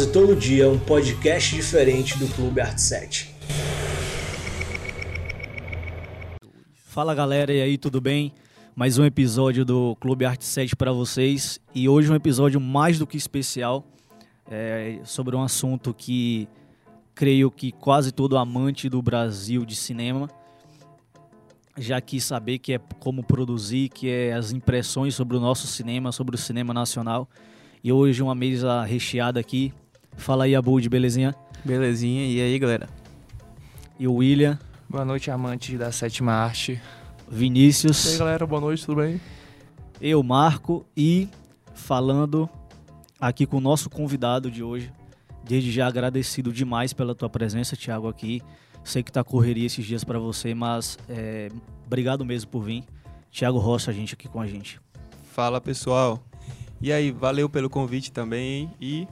quase todo dia um podcast diferente do Clube Arte 7. Fala galera, e aí, tudo bem? Mais um episódio do Clube Arte 7 para vocês e hoje um episódio mais do que especial é, sobre um assunto que creio que quase todo amante do Brasil de cinema já quis saber, que é como produzir, que é as impressões sobre o nosso cinema, sobre o cinema nacional. E hoje uma mesa recheada aqui. Fala aí, Abud, belezinha? Belezinha, e aí, galera? E o William. Boa noite, amantes da sétima arte. Vinícius. E aí, galera, boa noite, tudo bem? Eu, Marco, e falando aqui com o nosso convidado de hoje. Desde já agradecido demais pela tua presença, Thiago, aqui. Sei que tá correria esses dias para você, mas é, obrigado mesmo por vir. Thiago Rocha, a gente aqui com a gente. Fala pessoal. E aí, valeu pelo convite também e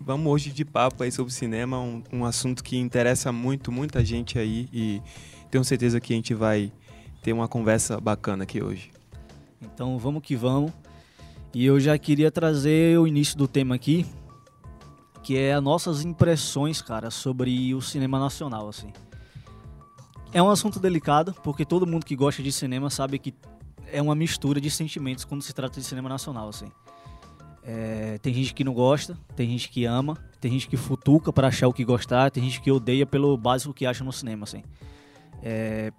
vamos hoje de papo aí sobre cinema, um, um assunto que interessa muito, muita gente aí e tenho certeza que a gente vai ter uma conversa bacana aqui hoje. Então vamos que vamos. E eu já queria trazer o início do tema aqui, que é as nossas impressões, cara, sobre o cinema nacional, assim. É um assunto delicado, porque todo mundo que gosta de cinema sabe que é uma mistura de sentimentos quando se trata de cinema nacional, assim. É, tem gente que não gosta, tem gente que ama, tem gente que futuca para achar o que gostar, tem gente que odeia pelo básico que acha no cinema, assim. É,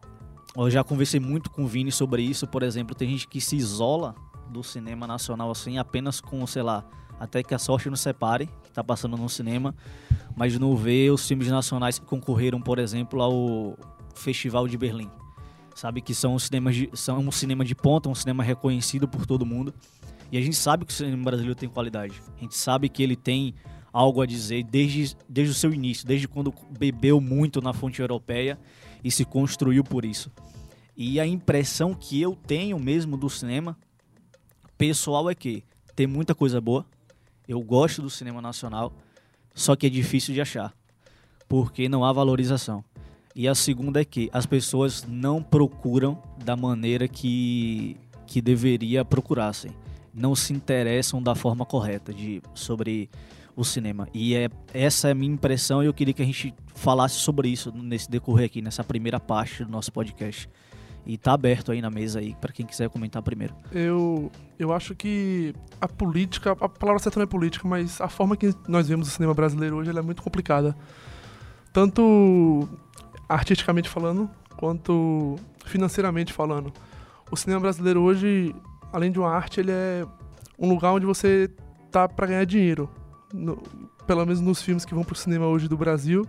eu já conversei muito com o Vini sobre isso, por exemplo, tem gente que se isola do cinema nacional, assim, apenas com, sei lá, até que a sorte nos separe, que tá passando no cinema, mas não vê os filmes nacionais que concorreram, por exemplo, ao Festival de Berlim. Sabe que são cinemas de, são um cinema de ponta, um cinema reconhecido por todo mundo. E a gente sabe que o cinema brasileiro tem qualidade. A gente sabe que ele tem algo a dizer desde, desde o seu início, desde quando bebeu muito na fonte europeia e se construiu por isso. E a impressão que eu tenho mesmo do cinema pessoal é que tem muita coisa boa. Eu gosto do cinema nacional, só que é difícil de achar, porque não há valorização. E a segunda é que as pessoas não procuram da maneira que, que deveria procurassem. Não se interessam da forma correta de, sobre o cinema. E é, essa é a minha impressão e eu queria que a gente falasse sobre isso nesse decorrer aqui, nessa primeira parte do nosso podcast. E tá aberto aí na mesa aí para quem quiser comentar primeiro. Eu, eu acho que a política, a palavra certa não é política, mas a forma que nós vemos o cinema brasileiro hoje é muito complicada. Tanto artisticamente falando, quanto financeiramente falando. O cinema brasileiro hoje, além de uma arte, ele é um lugar onde você tá para ganhar dinheiro. No, pelo menos nos filmes que vão pro cinema hoje do Brasil,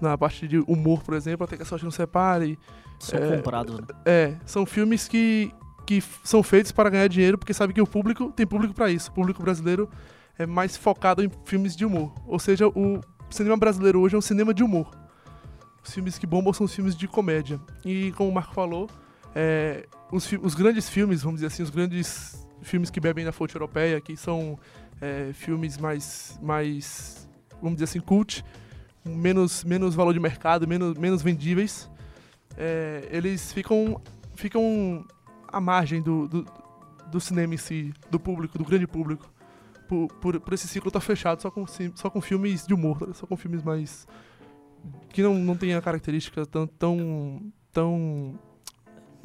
na parte de humor, por exemplo, até que a sorte não separe. São é, comprados, né? É, são filmes que, que são feitos para ganhar dinheiro, porque sabe que o público tem público para isso. O público brasileiro é mais focado em filmes de humor. Ou seja, o cinema brasileiro hoje é um cinema de humor os filmes que bombam são os filmes de comédia. E como o Marco falou, é, os, os, grandes filmes, vamos dizer assim, os grandes filmes que bebem da fonte europeia, que são é, filmes mais, mais, vamos dizer assim, cult, menos, menos valor de mercado, menos, menos vendíveis, é, eles ficam, ficam à margem do, do, do, cinema em si, do público, do grande público. Por, por, por esse ciclo estar tá fechado só com, só com filmes de humor, só com filmes mais que não, não tem a característica tão, tão, tão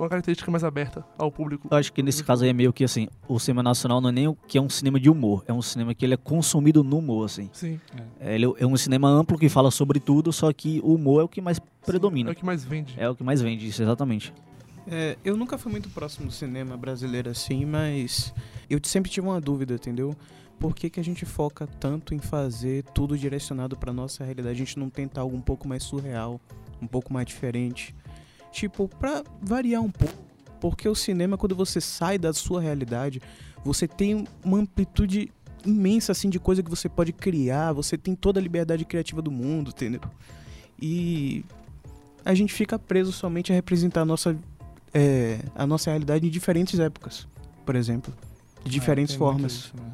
uma característica mais aberta ao público. Eu acho que nesse caso aí é meio que assim, o cinema nacional não é nem o que é um cinema de humor, é um cinema que ele é consumido no humor, assim. Sim. É, ele é um cinema amplo que fala sobre tudo, só que o humor é o que mais predomina. Sim, é o que mais vende. É o que mais vende, isso, exatamente. É, eu nunca fui muito próximo do cinema brasileiro assim, mas eu sempre tive uma dúvida, entendeu? por que, que a gente foca tanto em fazer tudo direcionado para nossa realidade? A gente não tenta algo um pouco mais surreal, um pouco mais diferente. Tipo, para variar um pouco. Porque o cinema, quando você sai da sua realidade, você tem uma amplitude imensa assim de coisa que você pode criar, você tem toda a liberdade criativa do mundo, entendeu? E a gente fica preso somente a representar a nossa, é, a nossa realidade em diferentes épocas, por exemplo, de é, diferentes é, formas. Isso, né?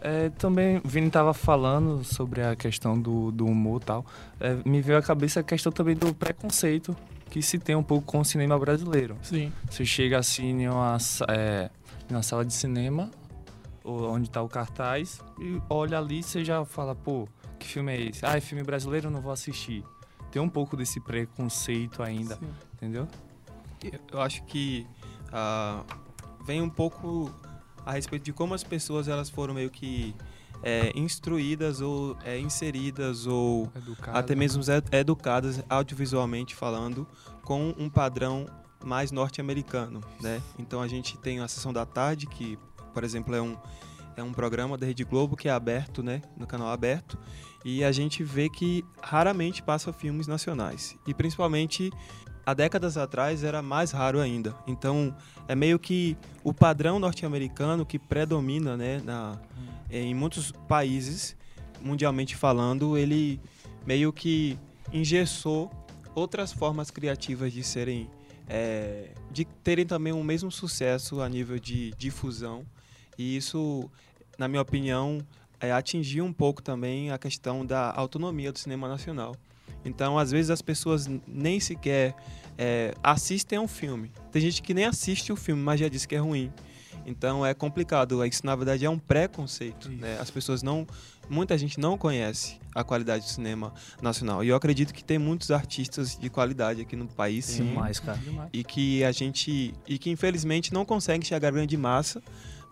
É, também, o Vini estava falando sobre a questão do, do humor e tal. É, me veio à cabeça a questão também do preconceito que se tem um pouco com o cinema brasileiro. Sim. Você chega assim em uma, é, em uma sala de cinema, onde tá o cartaz e olha ali você já fala, pô, que filme é esse? Ah, é filme brasileiro, eu não vou assistir. Tem um pouco desse preconceito ainda, Sim. entendeu? Eu acho que ah, vem um pouco a respeito de como as pessoas elas foram meio que é, instruídas ou é, inseridas ou até mesmo ed- educadas audiovisualmente falando com um padrão mais norte-americano, né? Então a gente tem a sessão da tarde que, por exemplo, é um é um programa da Rede Globo que é aberto, né, no canal aberto, e a gente vê que raramente passa filmes nacionais. E principalmente há décadas atrás era mais raro ainda. Então é meio que o padrão norte-americano que predomina, né, na, em muitos países, mundialmente falando, ele meio que engessou outras formas criativas de serem é, de terem também o mesmo sucesso a nível de difusão. E isso na minha opinião é, atingiu um pouco também a questão da autonomia do cinema nacional então às vezes as pessoas nem sequer é, assistem a um filme tem gente que nem assiste o filme mas já diz que é ruim então é complicado isso na verdade é um preconceito né? as pessoas não muita gente não conhece a qualidade do cinema nacional. E eu acredito que tem muitos artistas de qualidade aqui no país, sim, Demais, cara. E que a gente e que infelizmente não consegue chegar à grande massa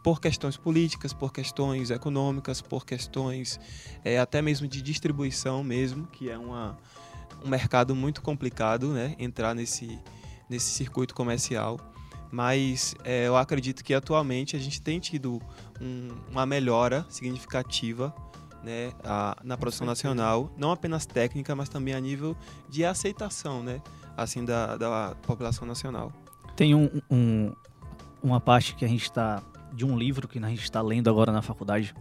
por questões políticas, por questões econômicas, por questões é, até mesmo de distribuição mesmo, que é uma, um mercado muito complicado, né? Entrar nesse nesse circuito comercial. Mas é, eu acredito que atualmente a gente tem tido um- uma melhora significativa né, a- na produção nacional, não apenas técnica, mas também a nível de aceitação, né, assim, da, da população nacional. Tem um, um- uma parte que a gente está de um livro que a gente está lendo agora na faculdade,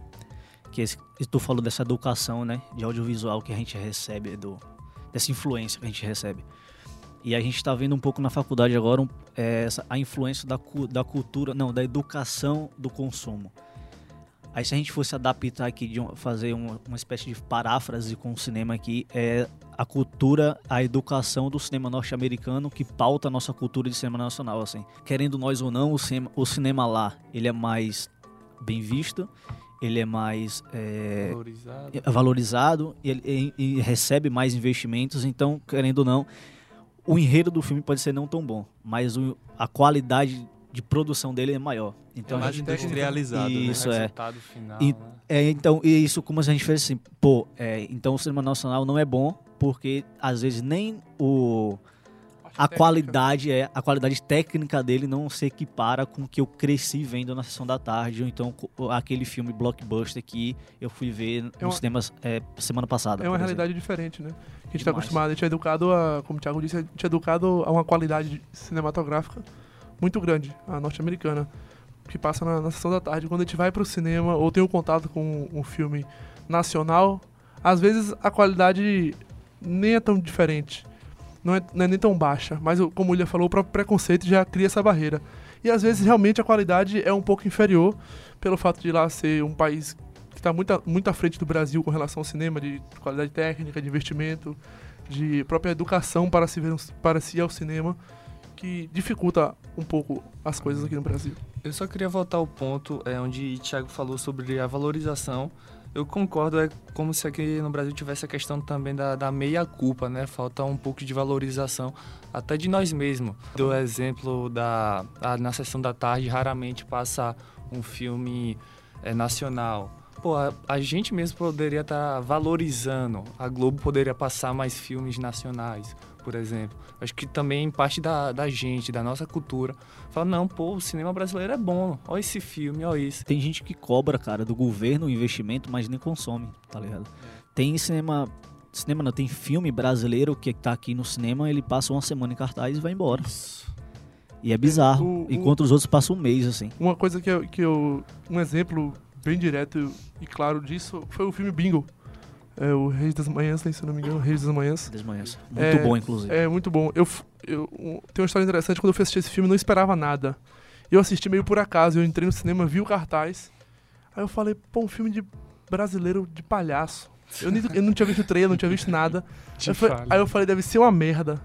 que é esse, tu falou dessa educação, né, de audiovisual que a gente recebe do dessa influência que a gente recebe. E a gente está vendo um pouco na faculdade agora um- é, essa, a influência da, da cultura, não, da educação do consumo. Aí se a gente fosse adaptar aqui, de um- fazer uma, uma espécie de paráfrase com o cinema aqui, é a cultura, a educação do cinema norte-americano que pauta a nossa cultura de cinema nacional, assim. Querendo nós ou não, o cinema, o cinema lá, ele é mais bem visto, ele é mais é, Valorizado. é valorizado e, ele- e- e recebe mais investimentos, então, querendo ou não, o enredo do filme pode ser não tão bom, mas o- a qualidade de produção dele é maior. Então, é a mais industrializado, né? Isso, é. resultado final, E- né? é, então, e isso como a gente fez assim, pô, é, então o cinema nacional não é bom porque às vezes nem o a qualidade é a qualidade técnica dele não se equipara com o que eu cresci vendo na sessão da tarde ou então aquele filme blockbuster que eu fui ver nos uma- cinemas é, semana passada. É uma realidade diferente, né? A gente está acostumado, a gente é educado a, como o Thiago disse, a gente é educado a uma qualidade cinematográfica muito grande, a norte-americana, que passa na, na sessão da tarde. Quando a gente vai pro cinema ou tem um contato com um filme nacional, às vezes a qualidade nem é tão diferente, não é, não é nem tão baixa, mas como o William falou, o próprio preconceito já cria essa barreira. E às vezes realmente a qualidade é um pouco inferior pelo fato de lá ser um país que está muito, muito à frente do Brasil com relação ao cinema, de qualidade técnica, de investimento, de própria educação para se, ver, para se ir ao cinema, que dificulta um pouco as coisas aqui no Brasil. Eu só queria voltar ao ponto é, onde o Thiago falou sobre a valorização. Eu concordo, é como se aqui no Brasil tivesse a questão também da, da meia-culpa, né? Falta um pouco de valorização, até de nós mesmos. Do exemplo da a- na sessão da tarde, raramente passa um filme é, nacional. Pô, a, a gente mesmo poderia estar valorizando. A Globo poderia passar mais filmes nacionais, por exemplo. Acho que também parte da, da gente, da nossa cultura. Fala, não, pô, o cinema brasileiro é bom. Olha esse filme, olha isso. Tem gente que cobra, cara, do governo o investimento, mas nem consome, tá ligado? Tem cinema. Cinema não, tem filme brasileiro que tá aqui no cinema, ele passa uma semana em cartaz e vai embora. E é bizarro. O- o- enquanto os outros passam um mês, assim. Uma coisa que eu, que eu. Um exemplo bem direto e claro disso foi o filme Bingo. É o Reis das Manhãs, né, se eu não me engano, Reis das Manhãs. Das manhãs. Muito É, bom, inclusive. É muito bom. Eu, eu, tem uma história interessante. Quando eu fui assistir esse filme, eu não esperava nada. Eu assisti meio por acaso. Eu entrei no cinema, vi o cartaz. Aí eu falei, pô, um filme de brasileiro de palhaço. Eu, nem- eu não tinha visto o trailer, não tinha visto nada. Te Eu fa- falo. aí eu falei, deve ser uma merda.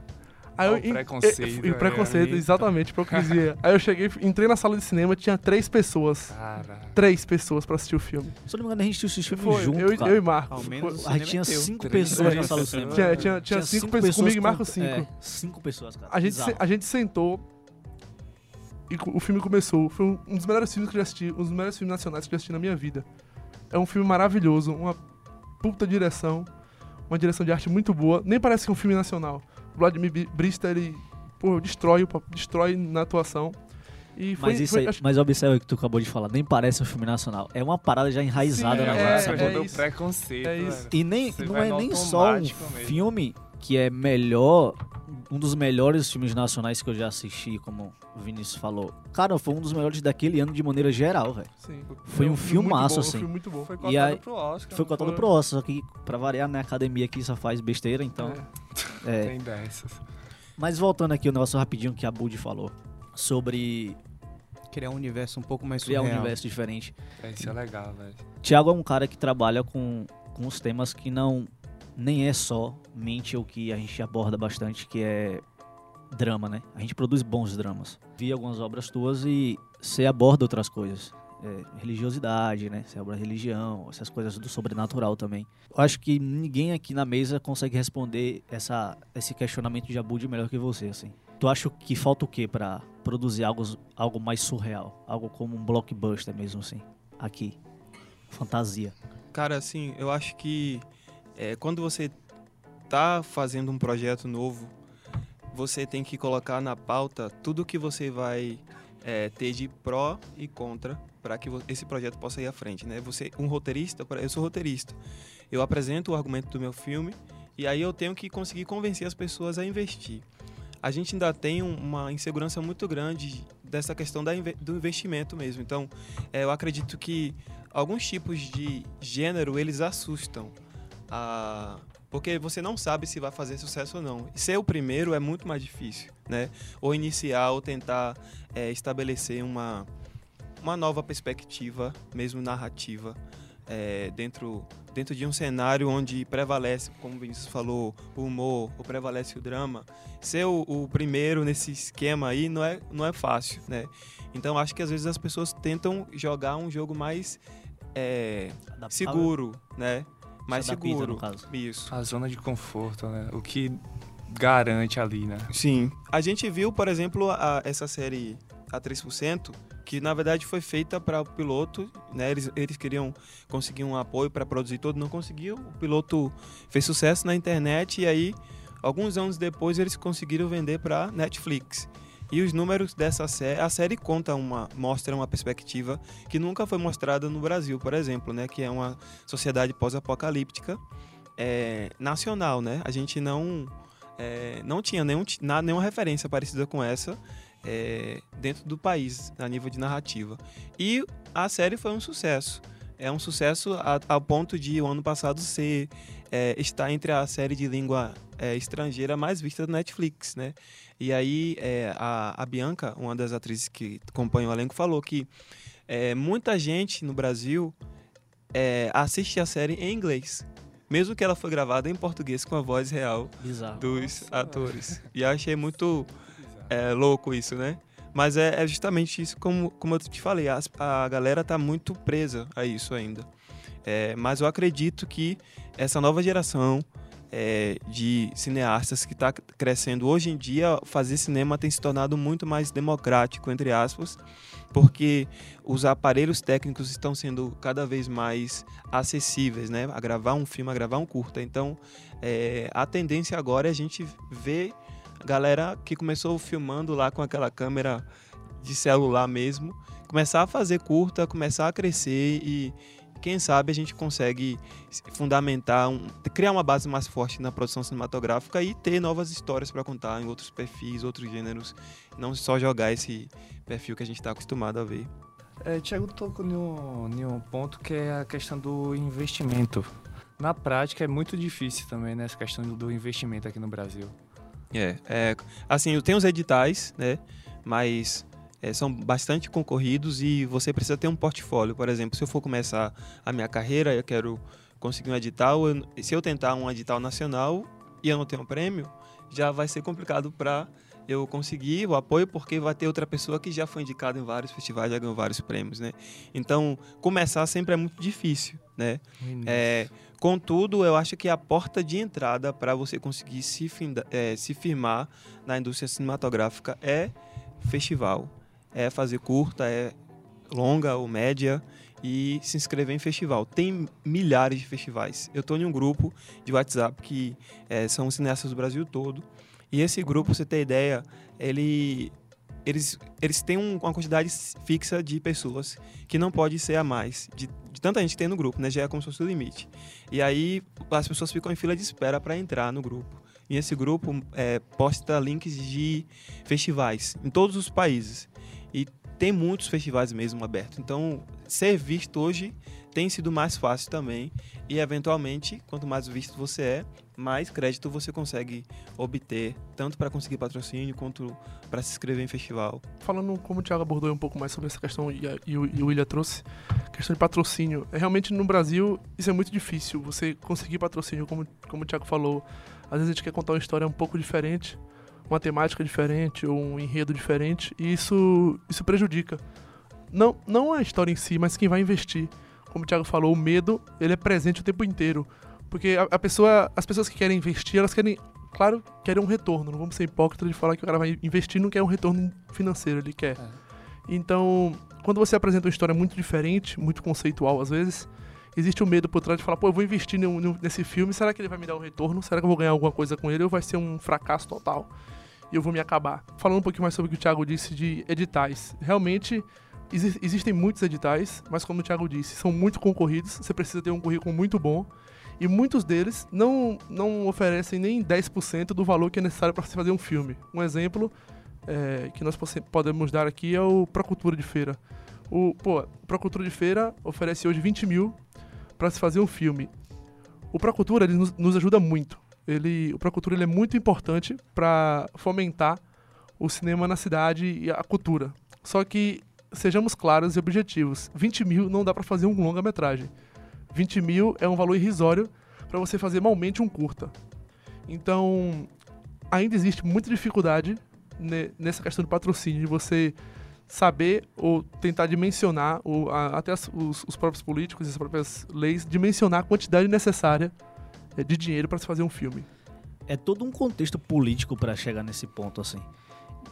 Aí eu, o preconceito e- e o aí, preconceito, amigo. exatamente, hipocrisia. aí eu cheguei, entrei na sala de cinema, tinha três pessoas. Cara. Três pessoas pra assistir o filme. Se eu não me engano, a gente assistiu esse filme Foi, junto, eu, cara. eu e Marcos. Ao menos A gente tinha cinema é teu. cinco Três pessoas na sala do cinema. Tinha, tinha, tinha, cinco, pessoas comigo e Marcos cinco. É, cinco pessoas, cara. A gente, se- a gente sentou e o filme começou. Foi um, um dos melhores filmes que eu já assisti, um dos melhores filmes nacionais que eu já assisti na minha vida. É um filme maravilhoso, uma puta direção, uma direção de arte muito boa. Nem parece que é um filme nacional. O Vladimir Brista, ele pô, destrói, destrói na atuação. E foi, Mas isso foi- aí, acho- mas observa o que tu acabou de falar, nem parece um filme nacional. É uma parada já enraizada Sim, na é, Você é rodou isso. preconceito, É. E nem, Você não é nem só um mesmo. filme que é melhor, um dos melhores filmes nacionais que eu já assisti, como o Vinícius falou. Cara, foi um dos melhores daquele ano de maneira geral, velho. sim. Foi um filmaço, bom, assim. Um filme muito bom. Foi E cotado aí- pro Oscar. Foi cotado pro Oscar, só que pra variar, né, a academia aqui só faz besteira, então... É. É. Tem dessas. Mas voltando aqui o negócio rapidinho que a Bud falou, sobre Criar um universo um pouco mais criar um universo diferente. É, Isso é legal, velho. Tiago é um cara que trabalha com, com os temas que não nem é só mente o que a gente aborda bastante, que é drama, né? A gente produz bons dramas. Vi algumas obras tuas e você aborda outras coisas. É, religiosidade, né? Você aborda religião, essas coisas do sobrenatural também. Eu acho que ninguém aqui na mesa consegue responder essa, esse questionamento de Abud melhor que você, assim. Tu acha que falta o quê pra produzir algo, algo mais surreal? Algo como um blockbuster mesmo, assim, aqui. Fantasia. Cara, assim, eu acho que é, quando você tá fazendo um projeto novo, você tem que colocar na pauta tudo que você vai é, ter de pró e contra para que esse projeto possa ir à frente, né? Você, um roteirista, eu sou roteirista, eu apresento o argumento do meu filme e aí eu tenho que conseguir convencer as pessoas a investir. A gente ainda tem um- uma insegurança muito grande dessa questão da do investimento mesmo. Então, é, eu acredito que alguns tipos de gênero eles assustam a porque você não sabe se vai fazer sucesso ou não. Ser o primeiro é muito mais difícil, né? Ou iniciar ou tentar é, estabelecer uma uma nova perspectiva, mesmo narrativa, é, dentro dentro de um cenário onde prevalece, como o Vinícius falou, o humor, ou prevalece o drama. Ser o, o primeiro nesse esquema aí não é não é fácil, né? Então acho que às vezes as pessoas tentam jogar um jogo mais é, seguro, né? Mais adapta, seguro. no caso. Isso. A zona de conforto, né? O que garante ali, né? Sim. A gente viu, por exemplo, a- essa série A 3%, que na verdade foi feita para o piloto, né? Eles, eles queriam conseguir um apoio para produzir todo, não conseguiu. O piloto fez sucesso na internet e aí, alguns anos depois, eles conseguiram vender para Netflix. E os números dessa série, a série conta uma, mostra uma perspectiva que nunca foi mostrada no Brasil, por exemplo, né? Que é uma sociedade pós-apocalíptica é, nacional, né? A gente não é, não tinha nenhum, na- nenhuma referência parecida com essa é, dentro do país, a nível de narrativa. E a série foi um sucesso. É um sucesso a- ao ponto de o ano passado ser é, estar entre a série de língua é, estrangeira mais vista da Netflix, né? E aí é, a, a Bianca, uma das atrizes que compõe o elenco, falou que é, muita gente no Brasil é, assiste a série em inglês, mesmo que ela foi gravada em português com a voz real Bizarro. dos atores. E eu achei muito é, louco isso, né? Mas é, é justamente isso, como, como eu te falei, as- a, galera tá muito presa a isso ainda. É, mas eu acredito que essa nova geração é, de cineastas que está crescendo hoje em dia, fazer cinema tem se tornado muito mais democrático, entre aspas, porque os aparelhos técnicos estão sendo cada vez mais acessíveis, né? A gravar um filme, a gravar um curta. Então, é, a tendência agora é a gente ver a galera que começou filmando lá com aquela câmera de celular mesmo, começar a fazer curta, começar a crescer e quem sabe a gente consegue fundamentar, um, criar uma base mais forte na produção cinematográfica e ter novas histórias para contar em outros perfis, outros gêneros, não só jogar esse perfil que a gente está acostumado a ver. É, Tiago tocou em um, ponto que é a questão do investimento. Na prática é muito difícil também, né? Essa questão do investimento aqui no Brasil. É, é assim, tem os editais, né? Mas é, são bastante concorridos e você precisa ter um portfólio. Por exemplo, se eu for começar a minha carreira, eu quero conseguir um edital. eu- se eu tentar um edital nacional e eu não tenho um prêmio, já vai ser complicado para eu conseguir o apoio, porque vai ter outra pessoa que já foi indicada em vários festivais, já ganhou vários prêmios, né? Então, começar sempre é muito difícil, né? É, contudo, eu acho que a porta de entrada para você conseguir se, finda, é, se firmar na indústria cinematográfica é festival. É fazer curta, é longa ou média e se inscrever em festival. Tem milhares de festivais. Eu estou em um grupo de WhatsApp que é, são cineastas do Brasil todo. E esse grupo, você ter ideia, ele, eles, eles têm um, uma quantidade fixa de pessoas que não pode ser a mais. De, de tanta gente que tem no grupo, né? Já é como se fosse o limite. E aí as pessoas ficam em fila de espera para entrar no grupo. E esse grupo é, posta links de festivais em todos os países. E tem muitos festivais mesmo abertos. Então, ser visto hoje tem sido mais fácil também. E, eventualmente, quanto mais visto você é, mais crédito você consegue obter, tanto para conseguir patrocínio quanto para se inscrever em festival. Falando como o Thiago abordou um pouco mais sobre essa questão e, a, e, o, e o William trouxe, questão de patrocínio. É, realmente no Brasil isso é muito difícil, você conseguir patrocínio, como, como o Thiago falou. Às vezes a gente quer contar uma história um pouco diferente, uma temática diferente ou um enredo diferente, e isso, isso prejudica. Não, não a história em si, mas quem vai investir. Como o Thiago falou, o medo ele é presente o tempo inteiro. Porque a, a pessoa, as pessoas que querem investir, elas querem, claro, querem um retorno. Não vamos ser hipócritas de falar que o cara vai investir e não quer um retorno financeiro, ele quer. É. Então, quando você apresenta uma história muito diferente, muito conceitual às vezes, existe o um medo por trás de falar, pô, eu vou investir nesse filme, será que ele vai me dar um retorno? Será que eu vou ganhar alguma coisa com ele ou vai ser um fracasso total? E eu vou me acabar. Falando um pouquinho mais sobre o que o Thiago disse de editais. Realmente, exi existem muitos editais, mas como o Thiago disse, são muito concorridos, você precisa ter um currículo muito bom. E muitos deles não, não oferecem nem 10% do valor que é necessário para se fazer um filme. Um exemplo é, que nós podemos dar aqui é o Procultura de Feira. O, pô, Procultura de Feira oferece hoje 20 mil para se fazer um filme. O Procultura ele nos, nos ajuda muito. Ele, o Procultura ele é muito importante para fomentar o cinema na cidade e a cultura. Só que, sejamos claros e objetivos, 20 mil não dá para fazer um longa-metragem. 20 mil é um valor irrisório para você fazer malmente um curta. Então, ainda existe muita dificuldade nessa questão de patrocínio, de você saber ou tentar dimensionar, ou a, até as, os, os, próprios políticos e as próprias leis, dimensionar a quantidade necessária é, de dinheiro para se fazer um filme. É todo um contexto político para chegar nesse ponto, assim.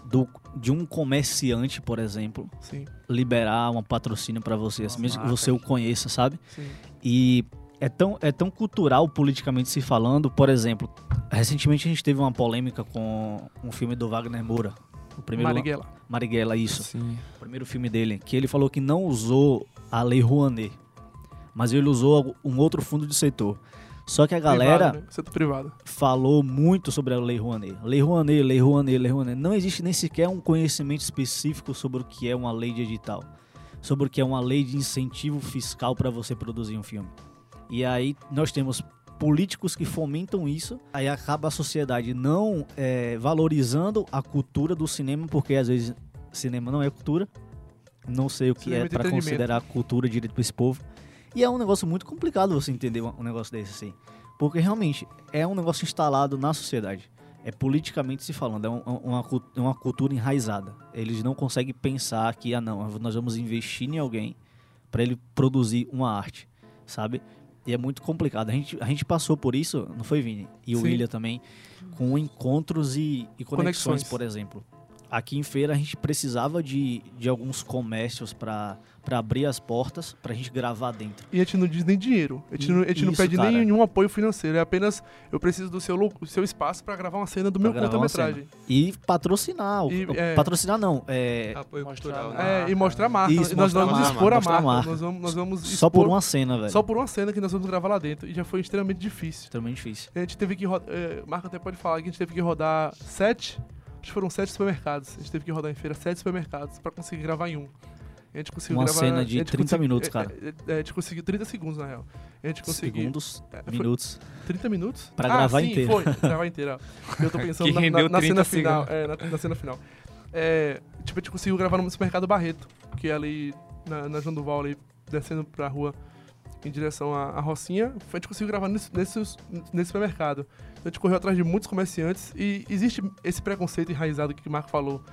Do, de um comerciante, por exemplo, Sim. liberar um patrocínio para você, assim, mesmo que você o conheça, sabe? Sim. E é tão, é tão cultural politicamente se falando, por exemplo, recentemente a gente teve uma polêmica com um filme do Wagner Moura. O primeiro Marighella. Marighella, isso. Sim. O primeiro filme dele, que ele falou que não usou a Lei Rouanet, mas ele usou um outro fundo de setor. Só que a galera privado, né? setor privado. falou muito sobre a Lei Rouanet. Lei Rouanet, Lei Rouanet, Lei Rouanet. Não existe nem sequer um conhecimento específico sobre o que é uma lei de edital sobre o que é uma lei de incentivo fiscal para você produzir um filme. E aí nós temos políticos que fomentam isso, aí acaba a sociedade não é, valorizando a cultura do cinema, porque às vezes cinema não é cultura. Não sei o que cinema é para considerar cultura direito para esse povo. E é um negócio muito complicado você entender um negócio desse assim. Porque realmente é um negócio instalado na sociedade é politicamente se falando, é, é uma, é uma cultura enraizada. Eles não conseguem pensar que, ah, não, nós vamos investir em alguém para ele produzir uma arte, sabe? E é muito complicado. A gente, a gente passou por isso, não foi, Vini? E o William também, com encontros e, e conexões, conexões, por exemplo. Aqui em feira a gente precisava de, de alguns comércios para para abrir as portas pra gente gravar dentro. E a gente não diz nem dinheiro. A gente, não, a gente não pede cara. nenhum apoio financeiro. É apenas eu preciso do seu, do seu espaço para gravar uma cena do pra meu curta-metragem. E patrocinar. E, é, patrocinar não. É, apoio cultural. Né? É, e mostrar a marca. Isso, nós vamos marca, expor a marca. marca. Nós vamos, nós vamos expor, Só por uma cena, velho. Só por uma cena que nós vamos gravar lá dentro. E já foi extremamente difícil. Extremamente difícil. A gente teve que rodar. É, marca até pode falar que a gente teve que rodar sete. Acho que foram sete supermercados. A gente teve que rodar em feira sete supermercados para conseguir gravar em um. A gente conseguiu Uma gravar, cena de 30 minutos, é, cara. É, é, a gente conseguiu 30 segundos, na real. A gente conseguiu. Segundos, minutos. 30 minutos? Pra ah, gravar sim, inteiro. Foi, gravar inteiro. Eu tô pensando na, na, na cena final. É, na, na, cena final. É, tipo, a gente conseguiu gravar no supermercado Barreto, que é ali na, na João Duval, ali, descendo pra rua. Em direção à, à Rocinha, a gente conseguiu gravar nesse, nesse, nesse supermercado. Então a gente correu atrás de muitos comerciantes e existe esse preconceito enraizado que o Marco falou.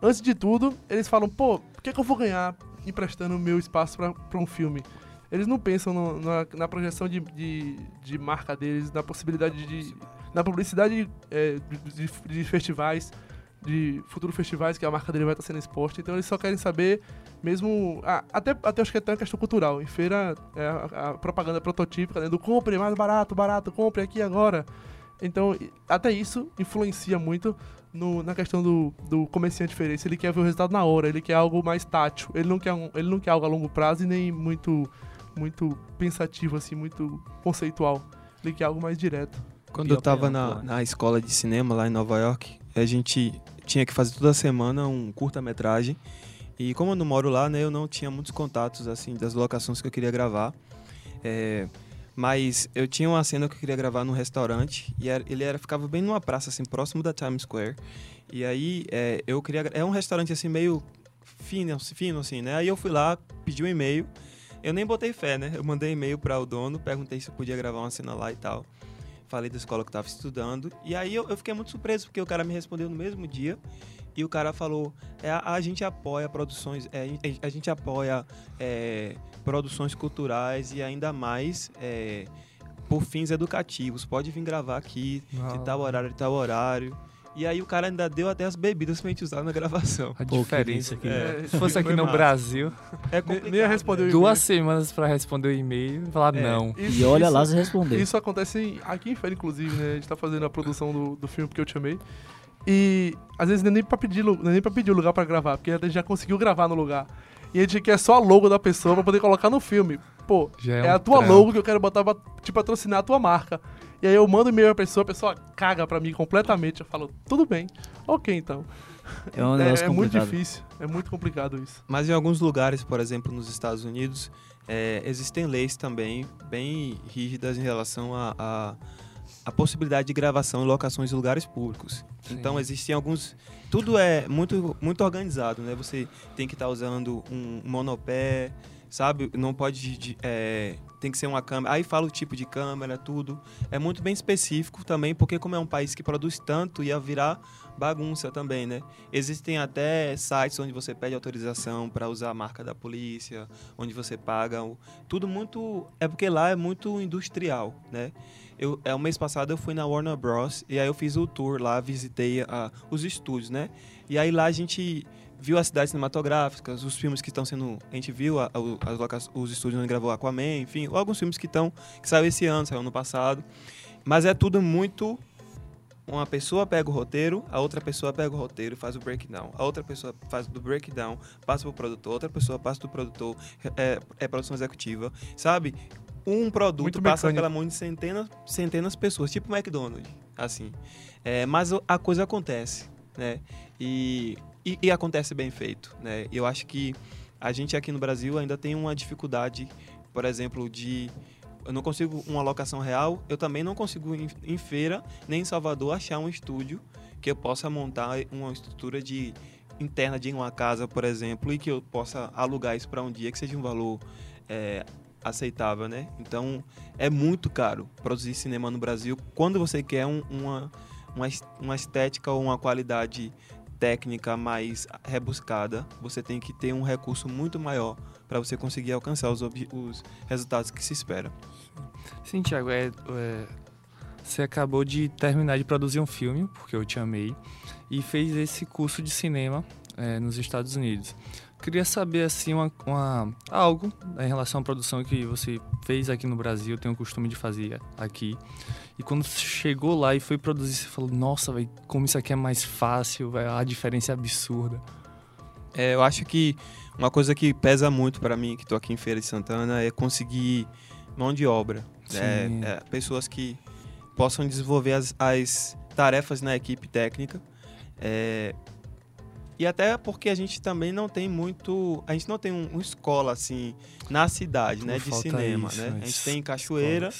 Antes de tudo, eles falam, pô, por que, é que eu vou ganhar emprestando o meu espaço para um filme? Eles não pensam no, na, na, projeção de, de, de, marca deles, na possibilidade de. na publicidade é, de, de, festivais, de futuros festivais que a marca dele vai estar sendo exposta. Então eles só querem saber, mesmo. Ah, até, até acho que é até uma questão cultural. Em feira, é a, a propaganda prototípica né, do compre mais barato, barato, compre aqui agora. Então, até isso influencia muito no, na questão do, do comerciante diferente. Ele quer ver o resultado na hora, ele quer algo mais tátil. Ele não quer, um, ele não quer algo a longo prazo e nem muito, muito pensativo, assim, muito conceitual. Ele quer algo mais direto. Quando eu estava na, na escola de cinema lá em Nova York, a gente tinha que fazer toda semana um curta-metragem. E como eu não moro lá, né, eu não tinha muitos contatos assim das locações que eu queria gravar. É, mas eu tinha uma cena que eu queria gravar num restaurante e era, ele era, ficava bem numa praça, assim, próximo da Times Square. E aí é, eu queria. É um restaurante assim, meio fino, fino, assim, né? Aí eu fui lá, pedi um e-mail. Eu nem botei fé, né? Eu mandei e-mail para o dono, perguntei se eu podia gravar uma cena lá e tal. Falei da escola que eu tava estudando. E aí eu, eu fiquei muito surpreso, porque o cara me respondeu no mesmo dia. E o cara falou: é, a, a gente apoia produções, é, a, a, gente apoia é, produções culturais e ainda mais é, por fins educativos. Pode vir gravar aqui, de tal horário, de tal horário. E aí o cara ainda deu até as bebidas pra gente usar na gravação. A Pô, diferença aqui. É, se fosse aqui no massa. Brasil, é complicado. Nem respondeu Duas semanas pra responder o e-mail e falar é, não. Isso, e olha isso, lá se responder. Isso acontece aqui em Feira, inclusive, né? A gente tá fazendo a produção do, do filme que eu te amei. E às vezes nem pra pedir, nem pra pedir o lugar pra gravar, porque a gente já conseguiu gravar no lugar. E a gente quer só a logo da pessoa pra poder colocar no filme. Pô, é, é, a tua trampo. logo que eu quero botar pra te patrocinar a tua marca. E aí eu mando e-mail pra pessoa, a pessoa caga pra mim completamente. Eu falo, tudo bem, ok então. É, um é, é muito difícil, é muito complicado isso. Mas em alguns lugares, por exemplo, nos Estados Unidos, é, existem leis também bem rígidas em relação a, a a possibilidade de gravação em locações em lugares públicos. Sim. Então existem alguns, tudo é muito muito organizado, né? Você tem que estar tá usando um monopé, sabe? Não pode é, tem que ser uma câmera. Aí fala o tipo de câmera, tudo. É muito bem específico também, porque como é um país que produz tanto, ia virar bagunça também, né? Existem até sites onde você pede autorização para usar a marca da polícia, onde você paga. Tudo muito. É porque lá é muito industrial, né? Eu, é, o mês passado eu fui na Warner Bros. e aí eu fiz o tour lá, visitei a, os estúdios, né? E aí lá a gente viu as cidades cinematográficas, os filmes que estão sendo. A gente viu a, a, os estúdios onde gravou Aquaman, enfim, alguns filmes que estão. que saiu esse ano, saiu ano passado. Mas é tudo muito. Uma pessoa pega o roteiro, a outra pessoa pega o roteiro e faz o breakdown. A outra pessoa faz do breakdown, passa pro produtor, outra pessoa passa do produtor, é, é produção executiva, sabe? um produto Muito passa mecânico. pela mão de centenas, centenas de pessoas, tipo o McDonald's, assim. É, mas a coisa acontece, né? E, e, e, acontece bem feito, né? Eu acho que a gente aqui no Brasil ainda tem uma dificuldade, por exemplo, de eu não consigo uma locação real, eu também não consigo em, em feira nem em Salvador achar um estúdio que eu possa montar uma estrutura de interna de uma casa, por exemplo, e que eu possa alugar isso para um dia que seja um valor é, aceitável, né? Então é muito caro produzir cinema no Brasil quando você quer um, uma, uma, uma estética ou uma qualidade técnica mais rebuscada, você tem que ter um recurso muito maior para você conseguir alcançar os, os resultados que se espera. Sim, Tiago, é, é, você acabou de terminar de produzir um filme, porque eu te amei, e fez esse curso de cinema é, nos Estados Unidos. Queria saber assim uma, uma, algo em relação à produção que você fez aqui no Brasil, tem o costume de fazer aqui. E quando chegou lá e foi produzir, você falou: "Nossa, véio, como isso aqui é mais fácil, véio, a diferença é absurda". É, eu acho que uma coisa que pesa muito para mim, que estou aqui em Feira de Santana, é conseguir mão de obra, né? é, pessoas que possam desenvolver as, as tarefas na equipe técnica. É, e até porque a gente também não tem muito. A gente não tem um, uma escola assim na cidade, né? De cinema, isso, né? A gente tem Cachoeira,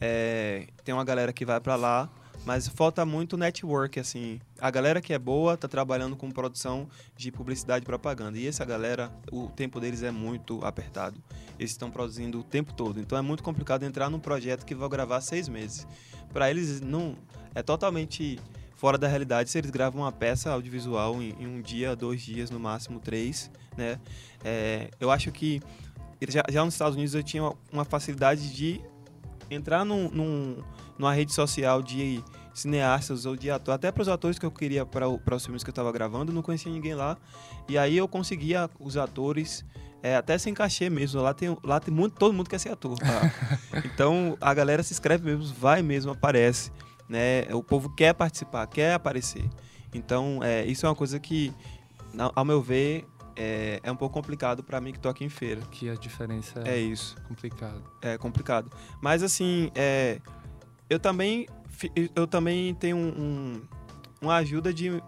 é, tem uma galera que vai para lá, Mas falta muito network, assim. A galera que é boa tá trabalhando com produção de publicidade e propaganda. E essa galera, o tempo deles é muito apertado. Eles estão produzindo o tempo todo. Então é muito complicado entrar num projeto que vai gravar seis meses. Para eles, não é totalmente fora da realidade se eles gravam uma peça audiovisual em, em um dia, dois dias, no máximo três, né? É, eu acho que já, já, nos Estados Unidos eu tinha uma facilidade de entrar num, num, numa rede social de cineastas ou de atores, até para os atores que eu queria para os filmes que eu estava gravando, não conhecia ninguém lá. E aí eu conseguia os atores, é, até sem cachê mesmo. Lá tem, lá tem muito, todo mundo quer ser ator. Tá? então a galera se inscreve mesmo, vai mesmo, aparece. Né? O povo quer participar, quer aparecer. Então é, isso é uma coisa que, ao meu ver, é, é um pouco complicado para mim que tô aqui em feira. Que a diferença é, é isso. complicado. É complicado. Mas assim, é, eu também eu também tenho um, um, uma ajuda de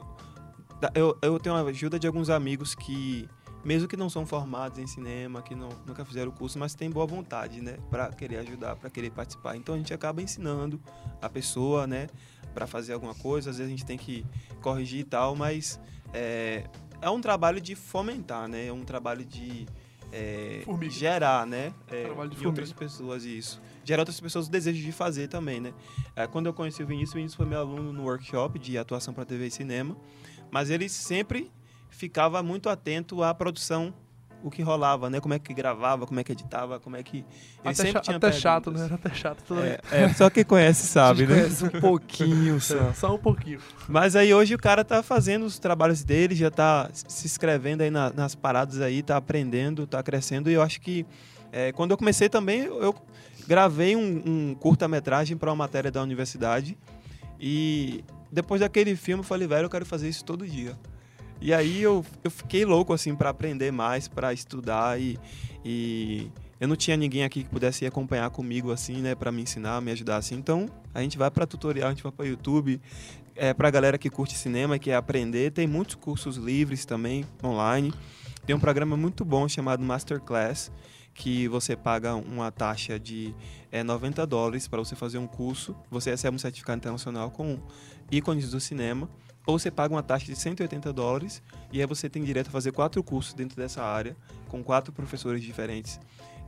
eu, eu tenho uma ajuda de alguns amigos que mesmo que não são formados em cinema, que não, nunca fizeram o curso, mas têm boa vontade, né, para querer ajudar, para querer participar. Então a gente acaba ensinando a pessoa, né, para fazer alguma coisa. Às vezes a gente tem que corrigir e tal, mas é, é um trabalho de fomentar, né? É um trabalho de é, gerar, né? É, em outras pessoas isso. Gerar outras pessoas o desejo de fazer também, né? É, quando eu conheci o Vinícius, o Vinícius foi meu aluno no workshop de atuação para TV e cinema, mas ele sempre ficava muito atento à produção o que rolava, né? Como é que gravava, como é que editava, como é que. Ele até sempre cha tinha até chato, né? Era até chato é, é, só quem conhece sabe, né? Conhece um pouquinho só. só um pouquinho. Mas aí hoje o cara tá fazendo os trabalhos dele, já tá se inscrevendo aí na, nas paradas aí, tá aprendendo, tá crescendo. E eu acho que é, quando eu comecei também, eu gravei um, um curta-metragem para uma matéria da universidade. E depois daquele filme eu falei, velho, eu quero fazer isso todo dia. E aí eu, eu fiquei louco, assim, para aprender mais, para estudar e, e eu não tinha ninguém aqui que pudesse acompanhar comigo, assim, né, para me ensinar, me ajudar, assim. Então, a gente vai para tutorial, a gente vai para YouTube. É, pra galera que curte cinema e quer aprender, tem muitos cursos livres também, online. Tem um programa muito bom chamado Masterclass, que você paga uma taxa de é, 90 dólares para você fazer um curso. Você recebe um certificado internacional com ícones do cinema ou você paga uma taxa de 180 dólares e aí você tem direito a fazer quatro cursos dentro dessa área, com quatro professores diferentes.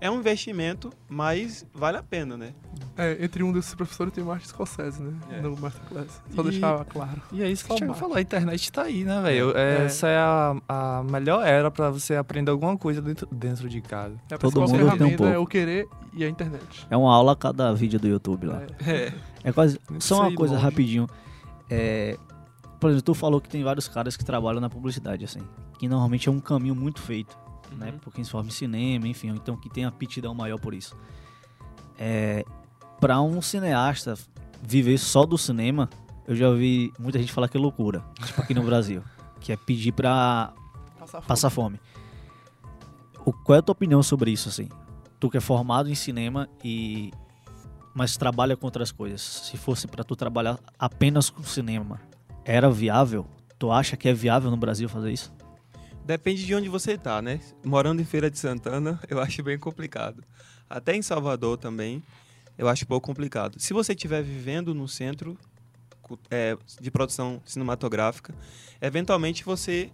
É um investimento, mas vale a pena, né? É, entre um desses professores tem o Martin Scorsese, né? É. No Masterclass. Só E- deixar claro. E é isso que o Thiago falou, a internet tá aí, né, velho? É. Essa é a, a melhor era pra você aprender alguma coisa dentro, dentro de casa. É a Todo principal mundo tem um ferramenta é pouco. o querer e a internet. É uma aula a cada vídeo do YouTube lá. É. É. É quase. Só uma coisa longe. rapidinho. É, por exemplo, tu falou que tem vários caras que trabalham na publicidade, assim. Que normalmente é um caminho muito feito, né? Uhum. Por quem se forma em cinema, enfim, ou então que tem aptidão maior por isso. É, pra um cineasta viver só do cinema, eu já ouvi muita gente falar que é loucura. Tipo aqui no Brasil. Que é pedir pra Passar fome. passar fome. O, qual é a tua opinião sobre isso, assim? Tu que é formado em cinema e mas trabalha com outras coisas. Se fosse pra tu trabalhar apenas com cinema, era viável? Tu acha que é viável no Brasil fazer isso? Depende de onde você tá, né? Morando em Feira de Santana, eu acho bem complicado. Até em Salvador também, eu acho um pouco complicado. Se você estiver vivendo no centro é, de produção cinematográfica, eventualmente você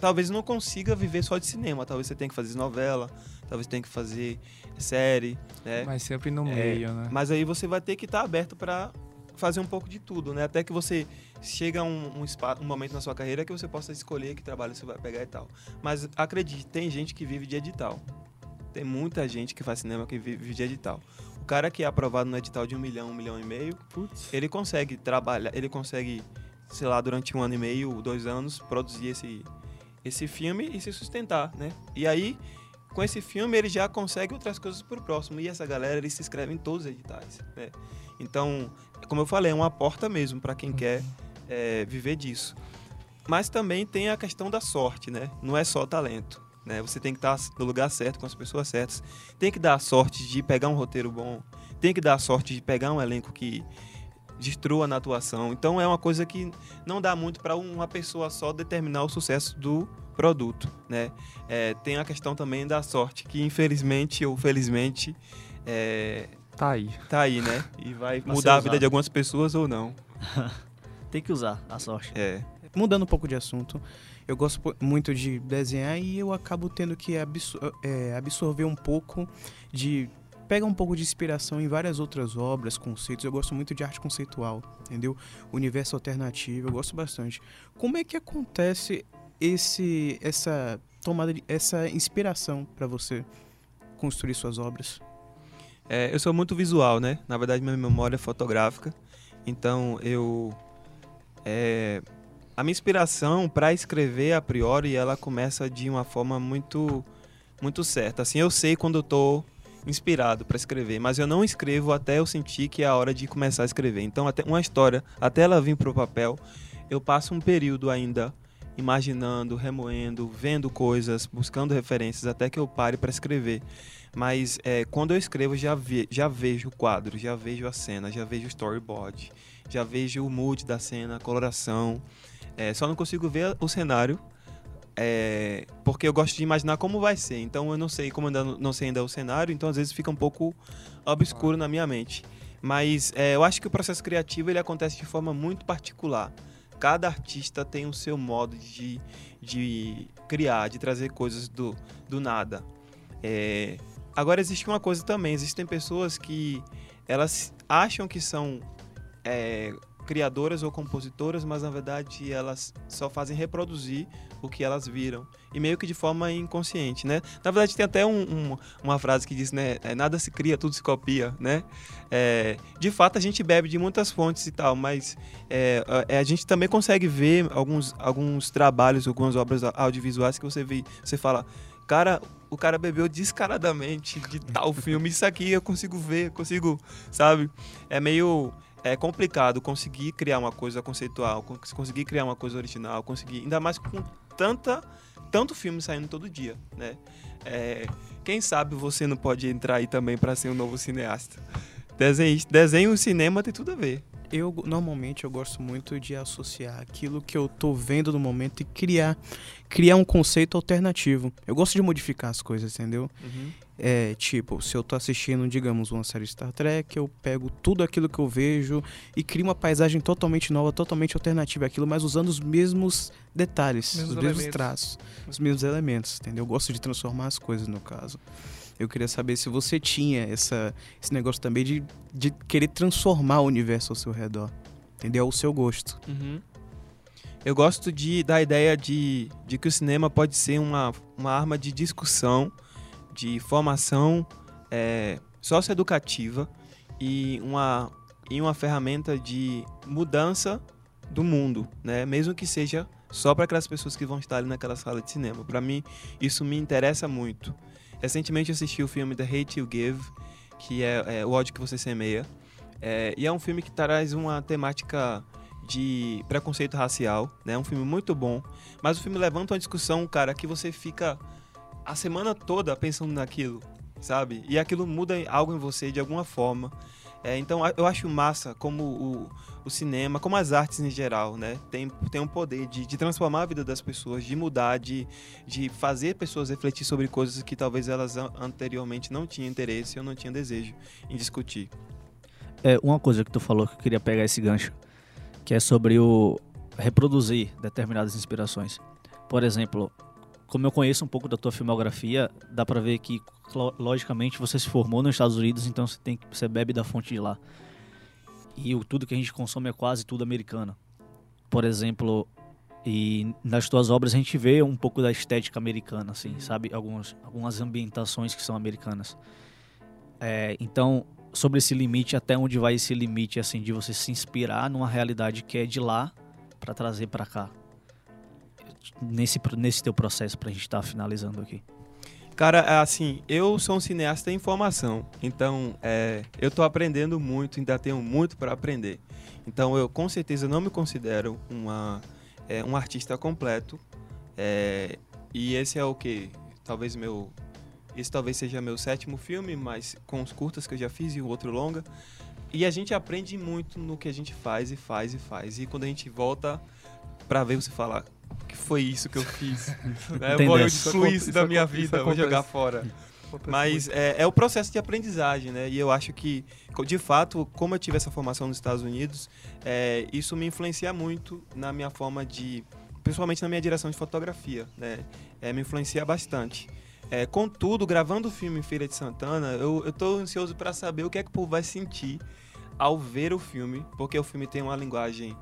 talvez não consiga viver só de cinema. Talvez você tenha que fazer novela, talvez tenha que fazer série, né? Mas sempre no É, meio, né? Mas aí você vai ter que estar aberto para fazer um pouco de tudo, né? Até que você chega um, um, espa- um momento na sua carreira que você possa escolher que trabalho você vai pegar e tal. Mas acredite, tem gente que vive de edital. Tem muita gente que faz cinema que vive de edital. O cara que é aprovado no edital de um milhão, um milhão e meio, Putz. ele consegue trabalhar, ele consegue, sei lá, durante um ano e meio, dois anos, produzir esse, esse filme e se sustentar, né? E aí, com esse filme, ele já consegue outras coisas pro próximo. E essa galera, eles se inscrevem em todos os editais, né? Então, como eu falei, é uma porta mesmo para quem quer é, viver disso. Mas também tem a questão da sorte, né? Não é só talento. Né? Você tem que estar no lugar certo, com as pessoas certas. Tem que dar a sorte de pegar um roteiro bom. Tem que dar a sorte de pegar um elenco que destrua na atuação. Então é uma coisa que não dá muito para uma pessoa só determinar o sucesso do produto, né? É, tem a questão também da sorte, que infelizmente ou felizmente é, Tá aí. tá aí, né? E vai mudar a vida de algumas pessoas ou não. Tem que usar a sorte. É. Mudando um pouco de assunto, eu gosto muito de desenhar e eu acabo tendo que absor- é, absorver um pouco de. Pega um pouco de inspiração em várias outras obras, conceitos. Eu gosto muito de arte conceitual, entendeu? Universo alternativo, eu gosto bastante. Como é que acontece esse, essa tomada, de, essa inspiração para você construir suas obras? É, eu sou muito visual, né? Na verdade, minha memória é fotográfica. Então, eu. É, a minha inspiração para escrever, a priori, ela começa de uma forma muito, muito certa. Assim, eu sei quando eu tô inspirado para escrever, mas eu não escrevo até eu sentir que é a hora de começar a escrever. Então, até uma história, até ela vir pro papel, eu passo um período ainda imaginando, remoendo, vendo coisas, buscando referências até que eu pare para escrever. Mas é, quando eu escrevo, já, ve- já vejo o quadro, já vejo a cena, já vejo o storyboard, já vejo o mood da cena, a coloração. É, só não consigo ver o cenário, é, porque eu gosto de imaginar como vai ser. Então eu não sei como ainda não sei ainda o cenário, então às vezes fica um pouco obscuro na minha mente. Mas é, eu acho que o processo criativo ele acontece de forma muito particular. Cada artista tem o seu modo de, de criar, de trazer coisas do, do nada. É, agora existe uma coisa também, existem pessoas que elas acham que são é, criadoras ou compositoras, mas na verdade elas só fazem reproduzir o que elas viram e meio que de forma inconsciente, né? Na verdade tem até um- um- uma frase que diz, né? é, nada se cria, tudo se copia, né? É, de fato a gente bebe de muitas fontes e tal, mas é, a, a gente também consegue ver alguns, alguns trabalhos, algumas obras audiovisuais que você vê, você fala, cara, o cara bebeu descaradamente de tal filme, isso aqui eu consigo ver, consigo, sabe? É meio é complicado conseguir criar uma coisa conceitual, con- conseguir criar uma coisa original, conseguir, ainda mais com tanta tanto filme saindo todo dia, né? É, quem sabe você não pode entrar aí também para ser um novo cineasta. Desenho, desenho e cinema tem tudo a ver. Eu normalmente eu gosto muito de associar aquilo que eu tô vendo no momento e criar criar um conceito alternativo. Eu gosto de modificar as coisas, entendeu? É, tipo, se eu tô assistindo, digamos, uma série Star Trek, eu pego tudo aquilo que eu vejo e crio uma paisagem totalmente nova, totalmente alternativa àquilo, mas usando os mesmos detalhes, Mesmos os mesmos elementos. traços, os mesmos elementos, entendeu? Eu gosto de transformar as coisas, no caso. Eu queria saber se você tinha essa, esse negócio também de, de querer transformar o universo ao seu redor, entendeu? Ao seu gosto. Eu gosto de, da ideia de, de que o cinema pode ser uma, uma arma de discussão, de formação é, socioeducativa e uma, e uma ferramenta de mudança do mundo, né? mesmo que seja só para aquelas pessoas que vão estar ali naquela sala de cinema. Para mim, isso me interessa muito. Recentemente assisti o filme The Hate You Give, que é, é O ódio que você semeia, É, e é um filme que traz uma temática de preconceito racial, né? É um filme muito bom, mas o filme levanta uma discussão, cara, que você fica a semana toda pensando naquilo, sabe? E aquilo muda algo em você de alguma forma. É, então eu acho massa como o, o cinema, como as artes em geral, né? Tem, tem um poder de, de transformar a vida das pessoas, de mudar, de, de fazer pessoas refletir sobre coisas que talvez elas an- anteriormente não tinham interesse ou não tinham desejo em discutir. É, uma coisa que tu falou que eu queria pegar esse gancho, que é sobre o reproduzir determinadas inspirações. Por exemplo, como eu conheço um pouco da tua filmografia, dá pra ver que logicamente você se formou nos Estados Unidos, então você tem que você bebe da fonte de lá. E o, tudo que a gente consome é quase tudo americano. Por exemplo, e nas tuas obras a gente vê um pouco da estética americana, assim, sabe? Algumas, algumas ambientações que são americanas. É, então, sobre esse limite, até onde vai esse limite, assim, de você se inspirar numa realidade que é de lá pra trazer pra cá? Nesse, nesse teu processo, pra gente estar finalizando aqui. Cara, assim, eu sou um cineasta em formação, então é, eu tô aprendendo muito, ainda tenho muito para aprender. Então eu com certeza não me considero uma, é, um artista completo. é, e esse é o que? Talvez meu. Esse talvez seja meu sétimo filme, mas com os curtas que eu já fiz e o outro longa. E a gente aprende muito no que a gente faz e faz e faz. E quando a gente volta pra ver, você fala, o que foi isso que eu fiz? né? Eu vou excluir Isso isso da minha vida, vou jogar fora. Mas é, é o processo de aprendizagem, né? E eu acho que, de fato, como eu tive essa formação nos Estados Unidos, é, isso me influencia muito na minha forma de. Principalmente na minha direção de fotografia, né? É, me influencia bastante. É, contudo, gravando o filme em Feira de Santana, eu, tô ansioso para saber o que é que o povo vai sentir ao ver o filme, porque o filme tem uma linguagem.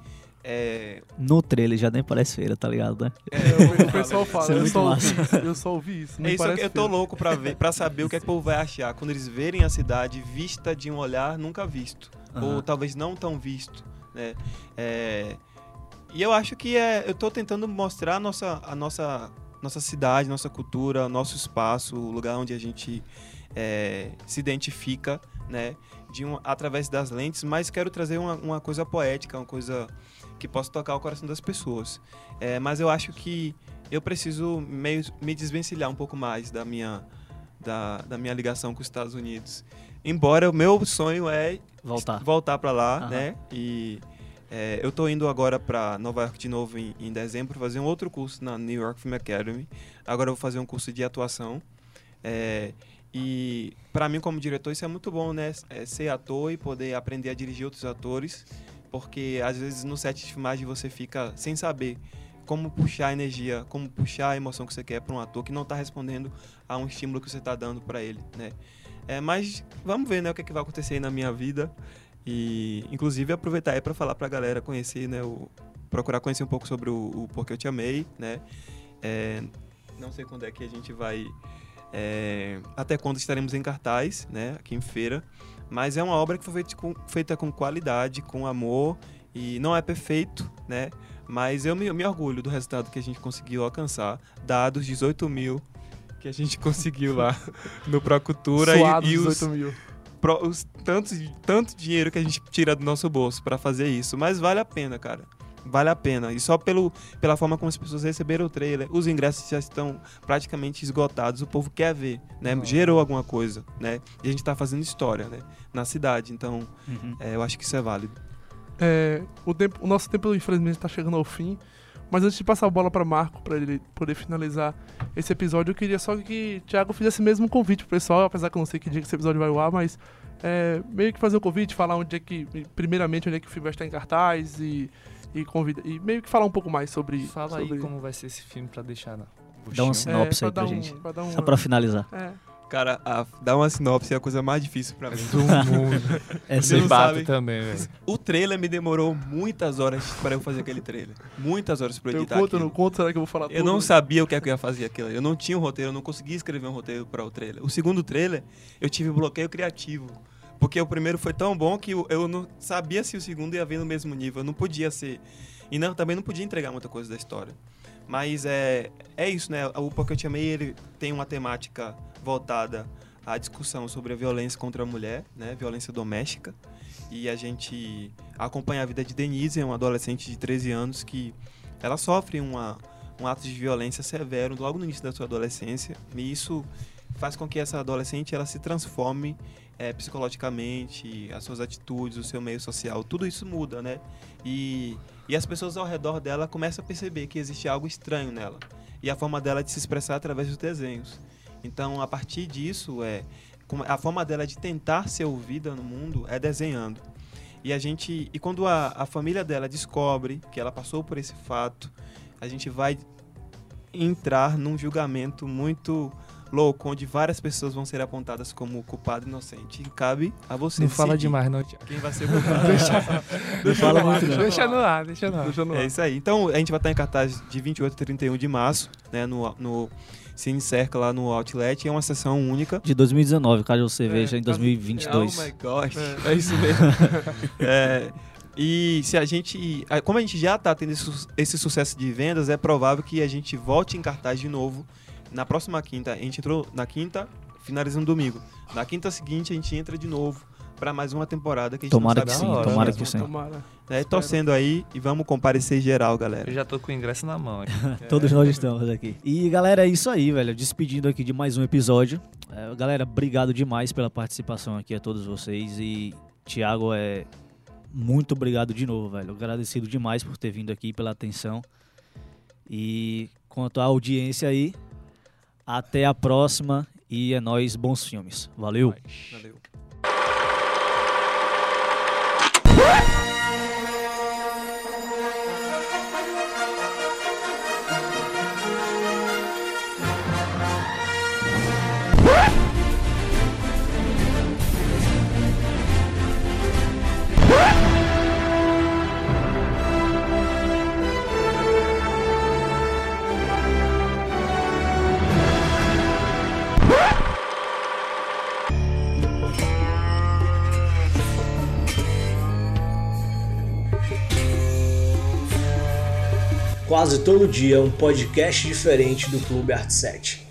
É, No trailer já nem parece feira, tá ligado, né? É, o pessoal fala, é eu muito só, ouvi, eu só ouvi isso. É isso que eu tô feio. louco pra ver, para saber o que é que o povo vai achar quando eles verem a cidade vista de um olhar nunca visto, Aham. ou talvez não tão visto, né? É, e eu acho que é, eu tô tentando mostrar a nossa, a nossa, nossa cidade, nossa cultura, nosso espaço, o lugar onde a gente é, se identifica, né? De um, através das lentes, mas quero trazer uma, uma coisa poética, uma coisa que possa tocar o coração das pessoas. É, mas eu acho que eu preciso meio me desvencilhar um pouco mais da minha da, da minha ligação com os Estados Unidos. Embora o meu sonho é Voltar. voltar para lá, Aham. né? E é, eu tô indo agora para Nova York de novo em, em dezembro fazer um outro curso na New York Film Academy. Agora eu vou fazer um curso de atuação. É, e para mim como diretor isso é muito bom, né? É, ser ator e poder aprender a dirigir outros atores, porque às vezes no set de filmagem você fica sem saber como puxar a energia, como puxar a emoção que você quer para um ator que não está respondendo a um estímulo que você está dando para ele, né? É, mas vamos ver, né, o que, é que vai acontecer aí na minha vida e inclusive aproveitar aí para falar para a galera conhecer, né, o, procurar conhecer um pouco sobre o, o Porque Eu Te Amei, né? É, não sei quando é que a gente vai é, até quando estaremos em cartaz, né, aqui em feira. Mas é uma obra que foi feita com, feita com qualidade, com amor e não é perfeito, né? Mas eu me, eu me orgulho do resultado que a gente conseguiu alcançar, dados 18 mil que a gente conseguiu lá no Procultura Suados e, e os, 18 mil. pro- os tantos, tanto dinheiro que a gente tira do nosso bolso para fazer isso. Mas vale a pena, cara. Vale a pena. E só pelo, pela forma como as pessoas receberam o trailer, os ingressos já estão praticamente esgotados. O povo quer ver, né? Gerou alguma coisa, né? E a gente tá fazendo história, né? Na cidade. Então, Uhum. é, eu acho que isso é válido. É, o, tempo- o nosso tempo, infelizmente, está chegando ao fim. Mas antes de passar a bola para Marco, para ele poder finalizar esse episódio, eu queria só que o Thiago fizesse mesmo um convite pro pessoal, apesar que eu não sei que dia que esse episódio vai ao ar, mas é, meio que fazer um convite, falar onde é que, primeiramente, onde é que o filme vai estar em cartaz e, e, convida, e meio que falar um pouco mais sobre. Fala sobre aí como vai ser esse filme pra deixar na Dá um buchinho. sinopse aí pra pra dar um- gente. pra Só uma- pra finalizar. é. Cara, a- dar uma sinopse é a coisa mais difícil pra mim. do mundo. É Você sabe. também, velho. O trailer me demorou muitas horas para eu fazer aquele trailer. Muitas horas para eu Eu editar conto, eu aquilo. não conto, será que eu vou falar Eu tudo? não sabia o que, é que eu ia fazer aquilo. Eu não tinha um roteiro, eu não conseguia escrever um roteiro para o trailer. O segundo trailer, eu tive bloqueio criativo. Porque o primeiro foi tão bom que eu- não sabia se o segundo ia vir no mesmo nível. Eu não podia ser. E não, também não podia entregar muita coisa da história. Mas é, é isso, né? O Te Amei, ele tem uma temática voltada à discussão sobre a violência contra a mulher, né? Violência doméstica. E a gente acompanha a vida de Denise, uma adolescente de 13 anos que ela sofre uma, um ato de violência severo logo no início da sua adolescência. E isso faz com que essa adolescente ela se transforme eh, psicologicamente, as suas atitudes, o seu meio social, tudo isso muda, né? E, e as pessoas ao redor dela começam a perceber que existe algo estranho nela. E a forma dela de se expressar através dos desenhos. Então, a partir disso, é a forma dela de tentar ser ouvida no mundo é desenhando. E a gente, e quando a, a família dela descobre que ela passou por esse fato, a gente vai entrar num julgamento muito louco, onde várias pessoas vão ser apontadas como culpado e inocente. E cabe a você Não fala demais, não, Thiago. quem vai ser o culpado. Não fala muito, não. Deixa no ar, deixa no ar. Deixa no ar. É isso aí. Então, a gente vai estar em cartaz de 28 a 31 de março, né, no, no Cine Cerca, lá no Outlet. É uma sessão única. De 2019, caso você É, veja em caso- 2022. Oh my gosh. É. É, isso mesmo. É, e se a gente. Como a gente já está tendo esse, su- esse sucesso de vendas, é provável que a gente volte em cartaz de novo na próxima quinta. A gente entrou na quinta, finalizando domingo. Na quinta seguinte, a gente entra de novo para mais uma temporada que a gente Tomara não que sim, vai tomara que sim. Tomara. É, torcendo aí e vamos comparecer geral, galera. Eu já tô com o ingresso na mão. hein? Todos nós estamos aqui. E galera, é isso aí, velho. Despedindo aqui de mais um episódio. É, galera, obrigado demais pela participação aqui a todos vocês. E Thiago, é muito obrigado de novo, velho. Agradecido demais por ter vindo aqui, pela atenção. E quanto à audiência aí, até a próxima E é nóis, bons filmes. Valeu! Valeu. Quase todo dia um podcast diferente do Clube Art 7.